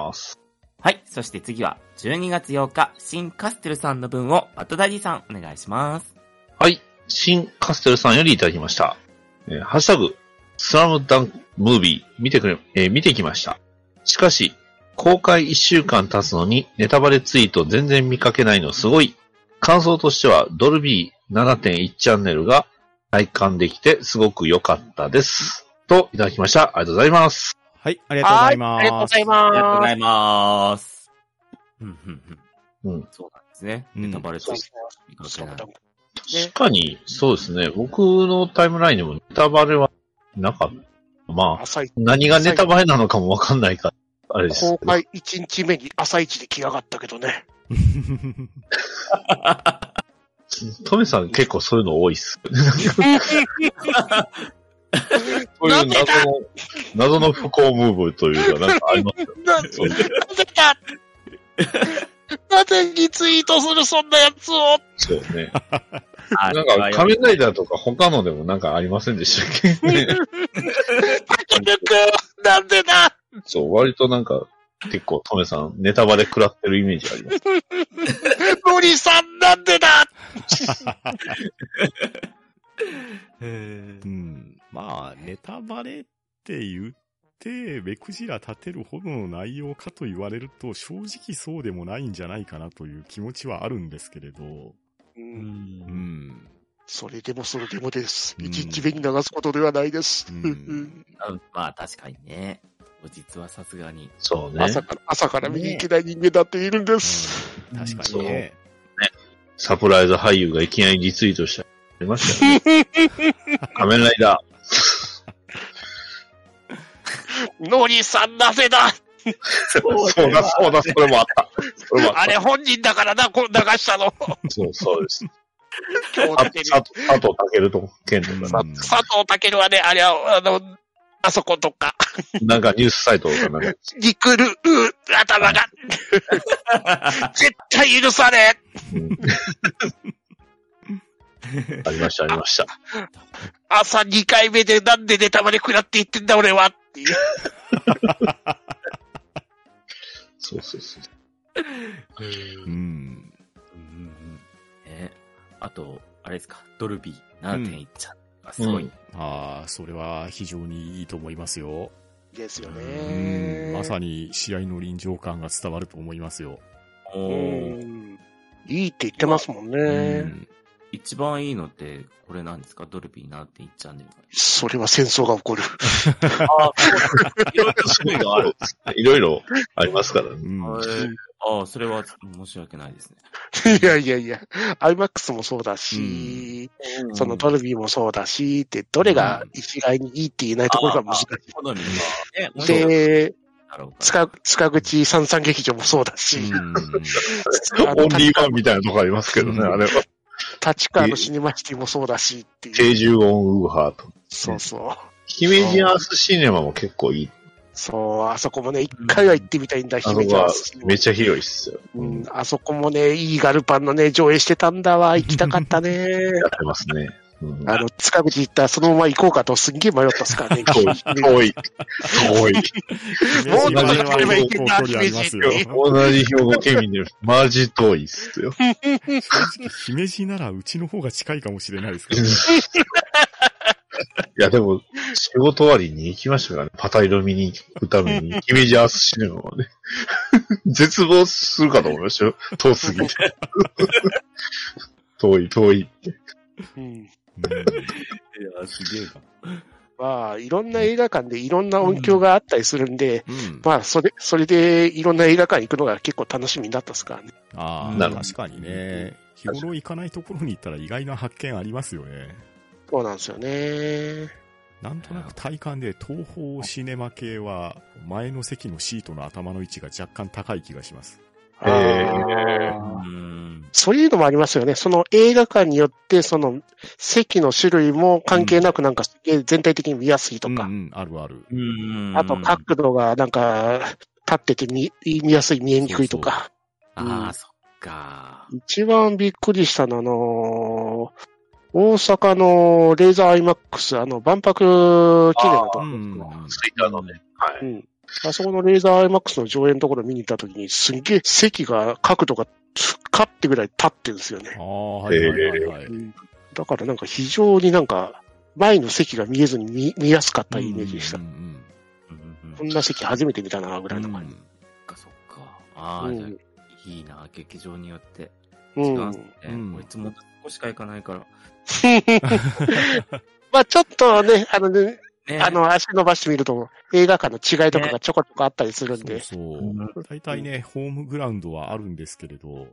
Speaker 2: ます。
Speaker 3: はい。そして次は、12月8日、新カステルさんの分を、バトダディさん、お願いします。
Speaker 2: はい。新カステルさんよりいただきました。えーハッシュタグ、スラムダンクムービー、見てくれ、えー見てきました。しかし、公開1週間経つのに、ネタバレツイート全然見かけないのすごい。感想としては、ドルビー7.1チャンネルが体感できてすごく良かったです。と、いただきました。ありがとうございます。
Speaker 4: はい、ありがとうございます。
Speaker 1: はいありがとうござい
Speaker 3: ありがとうご
Speaker 1: ま
Speaker 3: ざいます。うん、うん、うん。
Speaker 2: うん。
Speaker 3: そうなんですね。
Speaker 4: うん
Speaker 3: ネタバレ
Speaker 1: す。
Speaker 3: と見かけない。
Speaker 2: 確かに、そうですね。僕のタイムラインでもネタバレはなかった。まあ、何がネタバレなのかもわかんないから、あれです。
Speaker 1: 公開1日目に朝一で来やがったけどね。
Speaker 2: トメさん結構そういうの多いっす。そういう謎の、謎の不幸ムーブというか、なんかありますよね。
Speaker 1: な
Speaker 2: そう
Speaker 1: なぜか なぜリツイートするそんなやつを。
Speaker 2: そうね。
Speaker 3: あ
Speaker 2: なんか仮面ライダーとか他のでもなんかありませんでしたっけ、ね、
Speaker 1: くなんでだ
Speaker 2: そう、割となんか結構トメさんネタバレ食らってるイメージあります。
Speaker 1: ノリさんなんでだ
Speaker 4: うん、まあ、ネタバレって言って、目くじら立てるほどの内容かと言われると、正直そうでもないんじゃないかなという気持ちはあるんですけれど、
Speaker 1: う
Speaker 3: うん。
Speaker 4: うんん。
Speaker 1: それでもそれでもです。
Speaker 4: うん
Speaker 1: 一日目に流すことではないです。
Speaker 4: うん
Speaker 3: まあ確かにね。実はさすがに。
Speaker 2: そうね。
Speaker 1: 朝から、朝から見に行けない人間だっているんです。
Speaker 4: 確かにね。
Speaker 2: サプライズ俳優がいきなりリツイートしたりありましたよね。仮面ライダ
Speaker 1: ノリさんなぜだ？
Speaker 2: ー。そうだ、そうだ、それもあった。それもあった。
Speaker 1: あれ本人だからな、こう流したの。
Speaker 2: そう、そうです。
Speaker 1: 今日
Speaker 2: 佐藤佐藤健と健とか
Speaker 4: うん
Speaker 1: 佐藤健はね、あれは、あの、あそことか、
Speaker 2: なんかニュースサイトとかなんか、
Speaker 1: リクル、う頭が、絶対許され
Speaker 2: うん ありました、ありました。
Speaker 1: 朝2回目でなんでネタバレ食らって言ってんだ俺はっていう。
Speaker 2: そうそうそう。
Speaker 4: うん。
Speaker 3: うんねあと、あれですか、ドルビー7.1ちゃんがすごい。
Speaker 2: うん
Speaker 4: ああ、それは非常にいいと思いますよ。
Speaker 1: ですよ
Speaker 4: う
Speaker 1: ね
Speaker 4: ん。まさに試合の臨場感が伝わると思いますよ。
Speaker 3: お
Speaker 1: う
Speaker 3: ー
Speaker 1: ん。いいって言ってますもん
Speaker 4: う
Speaker 1: ね。
Speaker 4: ん。
Speaker 3: 一番いいのって、これなんですか？ドルビー7.1チャンネル。
Speaker 1: それは戦争が起こる。
Speaker 3: ああ、
Speaker 2: いろいろ種類がある。いろいろありますからね。
Speaker 4: うん。
Speaker 3: ああ、それは申し訳ないですね。
Speaker 1: いやいやいや、IMAX もそうだし、そのドルビーもそうだし、って、どれが一概にいいって言えないところが難しい。で。塚塚口三三劇場もそうだし、
Speaker 2: オンリーワンみたいなとこありますけどね、
Speaker 4: うん
Speaker 2: あれは。
Speaker 1: 立川のシネマシティもそうだしっていう。
Speaker 2: 定住音ウーハーと。
Speaker 1: そうそう。
Speaker 2: 姫路アースシネマも結構いい。
Speaker 1: そう、あそこもね、一回は行ってみたいんだ、姫路アースシネマ
Speaker 2: めっちゃ広いっすよ。
Speaker 1: うん、あそこもね、いいガルパンのね、上映してたんだわ。行きたかったね。
Speaker 2: やってますね。うん
Speaker 1: あの、塚口行ったらそのまま行こうかとすんげえ迷ったっすからね。
Speaker 2: 遠い、遠い、遠い。
Speaker 1: もう
Speaker 4: 同じ
Speaker 1: ちょっと来ればいけんな
Speaker 4: 距離ありますよ。
Speaker 1: 姫
Speaker 2: 同じ兵庫県民で、マジ遠いっすよ。
Speaker 4: 姫路ならうちの方が近いかもしれないですけど、ね。
Speaker 2: いや、でも、仕事終わりに行きましたからね。パタイロ見に行くために、姫路アースシネマはね。絶望するかと思いましたよ。遠すぎて。遠い、遠い。
Speaker 1: うん
Speaker 3: いや、すげえな。
Speaker 1: まあ、いろんな映画館でいろんな音響があったりするんで、
Speaker 4: うん。
Speaker 1: まあ、それ、それでいろんな映画館行くのが結構楽しみになったっすからね。
Speaker 4: ああ、確かにね。日頃行かないところに行ったら意外な発見ありますよね。
Speaker 1: そうなんですよね。
Speaker 4: なんとなく体感で東方シネマ系は前の席のシートの頭の位置が若干高い気がします。
Speaker 2: へー
Speaker 1: あー
Speaker 3: うん。
Speaker 1: そういうのもありますよね。その映画館によって、その席の種類も関係なくなんか全体的に見やすいとか、
Speaker 4: うんうん、あるある。
Speaker 3: うん。
Speaker 1: あと角度がなんか立ってて見見やすい、見えにくいとか。
Speaker 3: ああ、そっか。
Speaker 1: 一番びっくりしたのは、あのー大阪のレーザーアイマックス、あの、万博記念のとこ、
Speaker 4: うん。
Speaker 2: ツイッターのね。はい。
Speaker 1: うん。あそこのレーザーアイマックスの上映のところ見に行った時に、すんげえ席が、角度がつかってぐらい立ってるんですよね
Speaker 4: あ。あ、はいはいはいはい。
Speaker 1: うんだからなんか非常になんか、前の席が見えずに見見やすかったイメージでした。
Speaker 4: うんうん
Speaker 3: うんうん
Speaker 1: こんな席初めて見たな、ぐらいの感じ。
Speaker 3: そっか、そっか。ああ、
Speaker 1: うん
Speaker 3: じゃあ、いいな、劇場によって。
Speaker 1: う
Speaker 3: 違うんす
Speaker 1: ん。
Speaker 3: ね。
Speaker 4: うん
Speaker 3: こいつもここしか行かないから。
Speaker 1: まあちょっとね、あのね、
Speaker 3: ね
Speaker 1: あ、の、足伸ばしてみると、映画館の違いとかがちょこちょこあったりするんで。
Speaker 4: そうそう。大体ね、ホームグラウンドはあるんですけれど、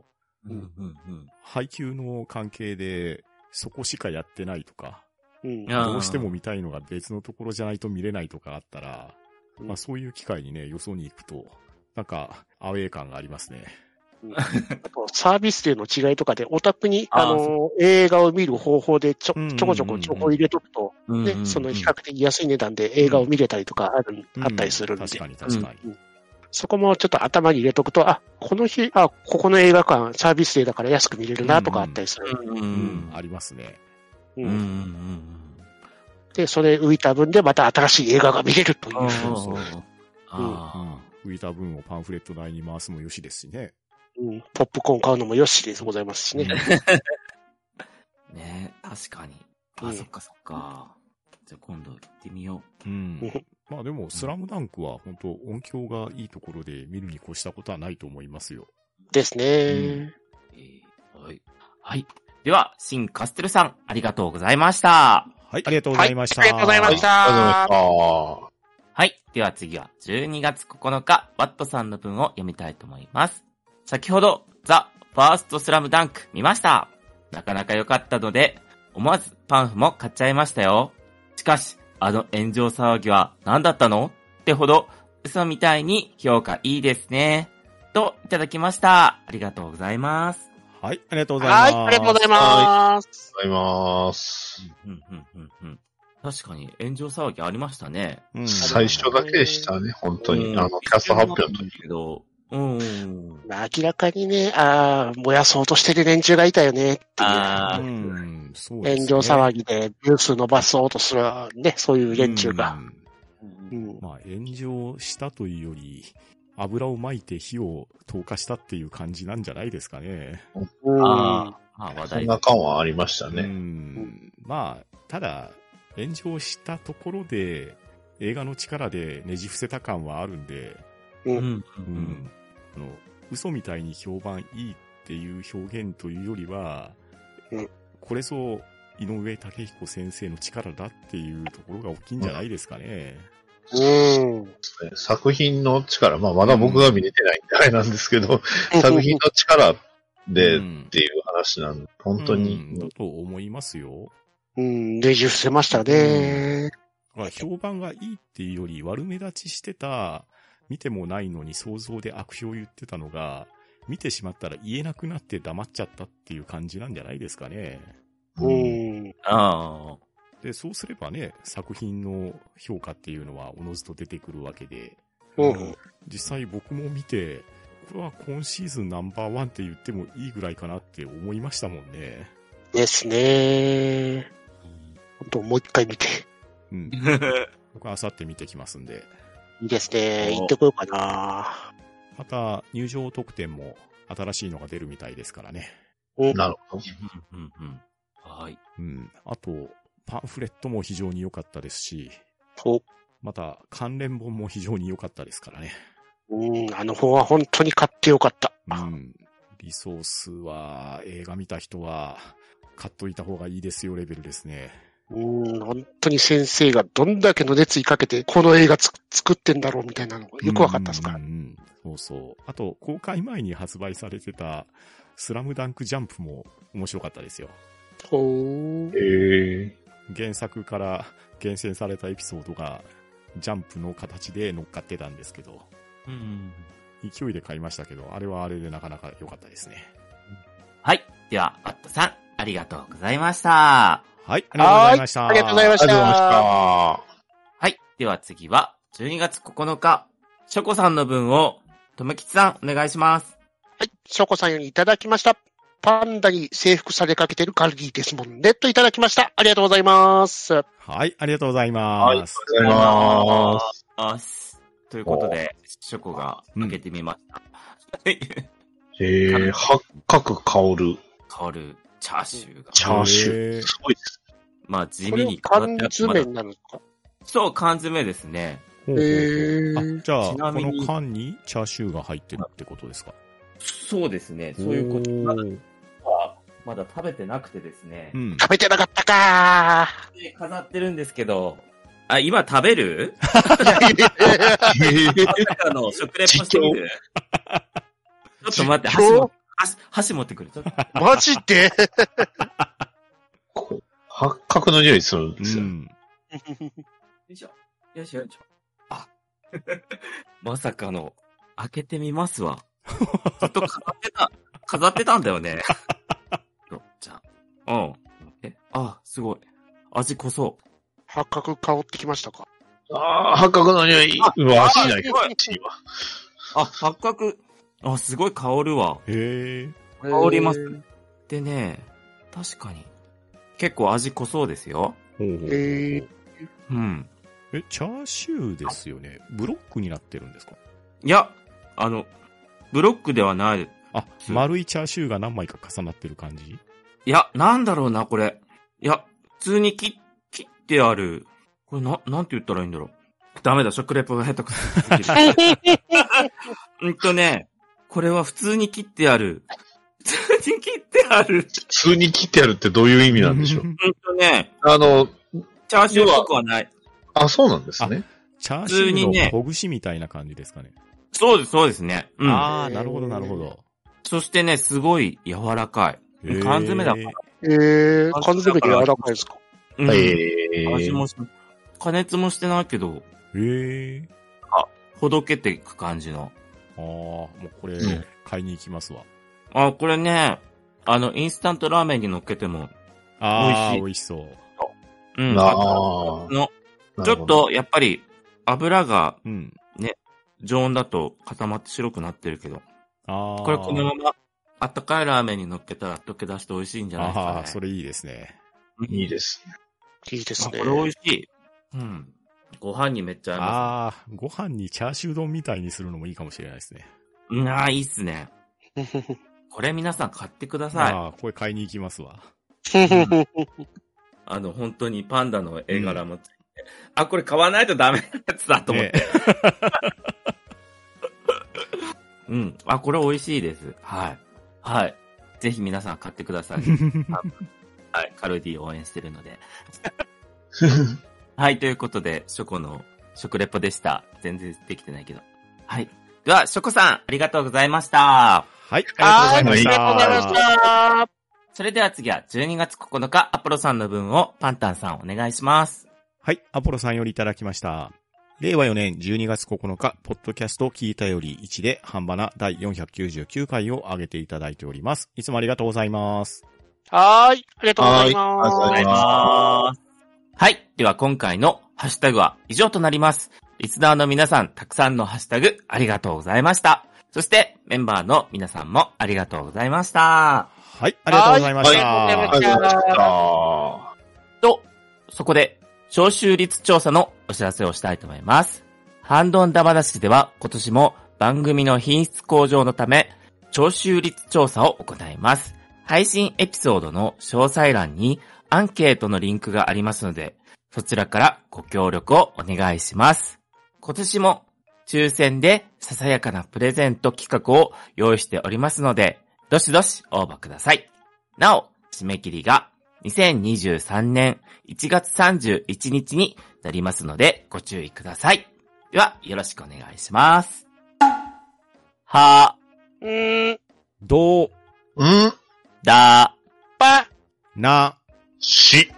Speaker 3: うんうんうん。
Speaker 4: 配給の関係でそこしかやってないとか、
Speaker 1: うん。
Speaker 4: どうしても見たいのが別のところじゃないと見れないとかあったら、
Speaker 1: うん
Speaker 4: まあそういう機会にね、よそに行くと、なんか、アウェー感がありますね。
Speaker 1: あと、サービスデーの違いとかで、オタクに、
Speaker 3: あ
Speaker 1: の、映画を見る方法でちょちょこちょこ情報入れとくと、
Speaker 3: うん
Speaker 1: ね、その比較的安い値段で映画を見れたりとかある、
Speaker 4: うん
Speaker 1: あったりするんで。
Speaker 4: 確、かに確かに。
Speaker 1: そこもちょっと頭に入れとくと、あ、この日、あ、ここの映画館サービスデーだから安く見れるなとかあったりする。
Speaker 3: うん
Speaker 4: ありますね。
Speaker 1: うん。で、それ浮いた分でまた新しい映画が見れるという。
Speaker 3: う
Speaker 4: うそう。
Speaker 3: あ
Speaker 4: 浮いた分をパンフレット代に回すもよしですしね。
Speaker 1: うんポップコーン買うのもよしでございますしね。
Speaker 3: あ。ね確かに。あ、
Speaker 1: うん
Speaker 3: そっかそっか。じゃあ今度行ってみよ
Speaker 4: うん
Speaker 1: うん。
Speaker 4: まあでも、スラムダンクは本当音響がいいところで見るに越したことはないと思いますよ。
Speaker 1: ですね。
Speaker 3: う。えーはい。はい。では、シン・カステルさん、ありがとうございました。
Speaker 4: はい、ありがとうございました。
Speaker 1: はいありがとうございました
Speaker 2: ありがとうございました。
Speaker 3: はい。では次は12月9日、ワットさんの文を読みたいと思います。先ほど、ザ・フファーストスラムダンク見ました。なかなか良かったので、思わずパンフも買っちゃいましたよ。しかし、あの炎上騒ぎは何だったの？ってほど、嘘みたいに評価いいですね。と、いただきました。ありがとうございます。
Speaker 4: はい、ありがとうございます。
Speaker 1: はい、ありがとうございます。
Speaker 2: ございます。
Speaker 3: うん、うん、うん、うん。確かに炎上騒ぎありましたね。
Speaker 4: うん
Speaker 2: 最初だけでしたね、本当に。
Speaker 3: うん
Speaker 2: あの、キャスト発表の時。
Speaker 3: けど、うん。
Speaker 1: 明らかにね、ああ、燃やそうとしてる連中がいたよねっていう。
Speaker 3: あー
Speaker 4: うん、そうですね。
Speaker 1: 炎上騒ぎでニュース伸ばそうとするね、そういう連中が。
Speaker 4: うん
Speaker 1: うん
Speaker 4: まあ、炎上したというより、油を撒いて火を投下したっていう感じなんじゃないですかね。
Speaker 1: うん
Speaker 3: ああ、まあ話題
Speaker 2: そんな感はありました
Speaker 4: う
Speaker 2: ね。
Speaker 4: ん。まあ、ただ、炎上したところで、映画の力でねじ伏せた感はあるんで、
Speaker 3: うん、う。
Speaker 4: うんん。あの、嘘みたいに評判いいっていう表現というよりは、
Speaker 1: うん
Speaker 4: これぞ井上武彦先生の力だっていうところが大きいんじゃないですかね。
Speaker 1: うん。
Speaker 2: 作品の力、まあまだ僕が見れてないみたいなんですけど、作品の力でっ
Speaker 4: うん
Speaker 2: ていう話なんで、本当
Speaker 4: うん
Speaker 2: に
Speaker 4: だ。と思いますよ。
Speaker 1: うん、ねじ伏せましたね。
Speaker 4: まあ、評判がいいっていうより悪目立ちしてた、見てもないのに想像で悪評言ってたのが、見てしまったら言えなくなって黙っちゃったっていう感じなんじゃないですかね。
Speaker 1: うん。
Speaker 3: ああ。
Speaker 4: で、そうすればね、作品の評価っていうのはおのずと出てくるわけで、
Speaker 1: うん。
Speaker 4: 実際僕も見て、これは今シーズンナンバーワンって言ってもいいぐらいかなって思いましたもんね。
Speaker 1: ですね。本当もう一回見て。
Speaker 4: うん。僕は明後日見てきますんで。
Speaker 1: いいですね。行ってこようかな。
Speaker 4: また、入場特典も新しいのが出るみたいですからね。
Speaker 2: なるほど。
Speaker 3: うんうんうんはい。
Speaker 4: うん。あと、パンフレットも非常に良かったですし、
Speaker 1: そう。
Speaker 4: また、関連本も非常に良かったですからね。
Speaker 1: うん、あの本は本当に買ってよかった。
Speaker 4: うん。リソースは、映画見た人は、買っといた方がいいですよレベルですね。
Speaker 1: うん、本当に先生がどんだけの熱意かけて、この映画つ作ってんだろうみたいなのがよくわかったですから。
Speaker 4: うんそうそう。あと、公開前に発売されてた、スラムダンクジャンプも面白かったですよ。
Speaker 1: ほー
Speaker 2: へえ。
Speaker 4: 原作から厳選されたエピソードが、ジャンプの形で乗っかってたんですけど、
Speaker 3: うん。
Speaker 4: 勢いで買いましたけど、あれはあれでなかなか良かったですね。
Speaker 3: はい。では、バットさん、ありがとうございました。
Speaker 4: はい、ありがとうございました。
Speaker 1: ありがとうございました。
Speaker 2: ありがとうございました。
Speaker 3: はい。では次は、12月9日、ショコさんの分を、とめきちさん、お願いします。
Speaker 1: はい。ショコさんよりいただきました。パンダに征服されかけてるカルディですもんね。といただきました。ありがとうございます。
Speaker 4: はい、ありがとうござい
Speaker 2: はい、ありが
Speaker 4: ます。
Speaker 2: とうございます。
Speaker 3: ということで、ショコが開けてみました。はい。
Speaker 2: へえ、八角香る
Speaker 3: 香るチャーシューが。
Speaker 2: チャーシュ
Speaker 4: へー
Speaker 2: ー。すごいです。
Speaker 3: まあ、地味に飾っ
Speaker 1: 缶
Speaker 3: てあってまだ
Speaker 1: 詰になるんですか
Speaker 3: そう、缶詰ですね。
Speaker 1: へー
Speaker 4: あじゃあ、
Speaker 3: ちなみに
Speaker 4: この缶にチャーシューが入ってるってことですか？
Speaker 3: そうですね。そういうことまだまだ食べてなくてですね
Speaker 4: う。ん。
Speaker 1: 食べてなかったか
Speaker 3: で飾ってるんですけど、あ、今食べる？まさかの食レポしてみる ちょっと待って、
Speaker 1: 実況
Speaker 3: 箸持ってくる。
Speaker 1: マジで？
Speaker 2: こう八角の匂いするん
Speaker 4: う
Speaker 2: ですよ。
Speaker 4: ん。
Speaker 3: よいしょ。よいしょよいしょ。あ。まさかの、開けてみますわ。ずっと飾ってた、飾ってたんだよね。よじゃあ。うん。え、あ、すごい。味濃そう。
Speaker 1: 八角香ってきましたか？
Speaker 2: ああ、八角の匂い。うわ、しない
Speaker 3: あ、八角。あ、すごい香るわ。
Speaker 4: へえ。
Speaker 3: 香りますでね、確かに。結構味濃そうですよ。
Speaker 4: ほうほう
Speaker 1: へー
Speaker 3: うん。
Speaker 4: え、チャーシューですよね。ブロックになってるんですか？
Speaker 3: いや、あの、ブロックではない。
Speaker 4: あ、丸いチャーシューが何枚か重なってる感じ？
Speaker 3: いや、なんだろうな、これ。いや、普通に切、切ってある。これな、なんて言ったらいいんだろう。ダメだ、食レポが下手くそ。うんとね、これは普通に切ってある。普通に切ってある。
Speaker 2: 普通に切ってやるってどういう意味なんでしょう？
Speaker 3: うんとね、
Speaker 2: あの、
Speaker 3: チャーシューっぽくはない。
Speaker 2: あ、そうなんですね。
Speaker 4: チャーシュ
Speaker 3: 普通にね
Speaker 4: ーのほぐしみたいな感じですかね。
Speaker 3: そうです、そうですね。うん。
Speaker 4: ああ、なるほど、なるほど。
Speaker 3: そしてね、すごい柔らかい。缶詰だから。
Speaker 1: えー、缶詰で柔らかいですか？
Speaker 3: うん
Speaker 2: えー、
Speaker 3: 味もし、加熱もしてないけど、
Speaker 4: へえ。
Speaker 3: ほどけていく感じの。
Speaker 4: ああ、もうこれ
Speaker 2: うん、
Speaker 4: 買いに行きますわ。
Speaker 3: あ、これね、あの、インスタントラーメンに乗っけても、
Speaker 4: ああ、
Speaker 3: 美味しい
Speaker 4: 美味しそう。
Speaker 3: うん。
Speaker 2: あ
Speaker 3: の、
Speaker 2: ー
Speaker 3: ちょっ、と、やっぱり、油が
Speaker 4: うん。
Speaker 3: 常温だと固まって白くなってるけど、
Speaker 4: ああ。
Speaker 3: これこのまま、あったかいラーメンに乗っけたら溶け出して美味しいんじゃないですか、ね。
Speaker 4: ああ、それいいですね。
Speaker 2: いいです。
Speaker 1: いいですね。
Speaker 3: あこれ美味しい。うん。ご飯にめっちゃ合いま
Speaker 4: ああ、ご飯にチャーシュー丼みたいにするのもいいかもしれないですね。
Speaker 3: す。うん、ああ、いいっすね。これ皆さん買ってください。
Speaker 4: ああ、これ買いに行きますわ。
Speaker 3: あの、本当にパンダの絵柄もついて。あ、これ買わないとダメなやつだと思って。
Speaker 4: ね
Speaker 3: うん。あ、これ美味しいです。はい。はい。ぜひ皆さん買ってください。はい。カルディ応援してるので。はい。ということで、ショコの食レポでした。全然できてないけど。はい。では、ショコさん、ありがとうございました。
Speaker 4: はい、ありがとうございまし
Speaker 1: ありがとうございま
Speaker 4: た。
Speaker 1: した。
Speaker 3: それでは次は12月9日、アポロさんの分をパンタンさんお願いします。
Speaker 4: はい、アポロさんよりいただきました。令和4年12月9日、ポッドキャスト聞いたより1で、半ばな第499回を上げていただいております。いつもありがとうございます。
Speaker 1: はーい。ありがとうござい
Speaker 2: はいありがとうござい
Speaker 1: ま
Speaker 2: ます
Speaker 3: はい。では今回のハッシュタグは以上となります。リスナーの皆さん、たくさんのハッシュタグありがとうございました。そしてメンバーの皆さんもありがとうございました。
Speaker 4: はい、ありがとうございまし
Speaker 1: はいありがとうございま
Speaker 4: た。
Speaker 1: した
Speaker 2: とうございました。
Speaker 3: と、そこで、招集率調査のお知らせをしたいと思います。ハンドンダ話では今年も番組の品質向上のため、徴収率調査を行います。配信エピソードの詳細欄にアンケートのリンクがありますので、そちらからご協力をお願いします。今年も抽選でささやかなプレゼント企画を用意しておりますので、どしどし応募ください。なお、締め切りが2023年1月31日になりますので、ご注意ください。では、よろしくお願いします。は、
Speaker 1: ん、
Speaker 4: どう、
Speaker 2: うん
Speaker 3: だ、
Speaker 1: ぱ、
Speaker 4: な、
Speaker 2: し、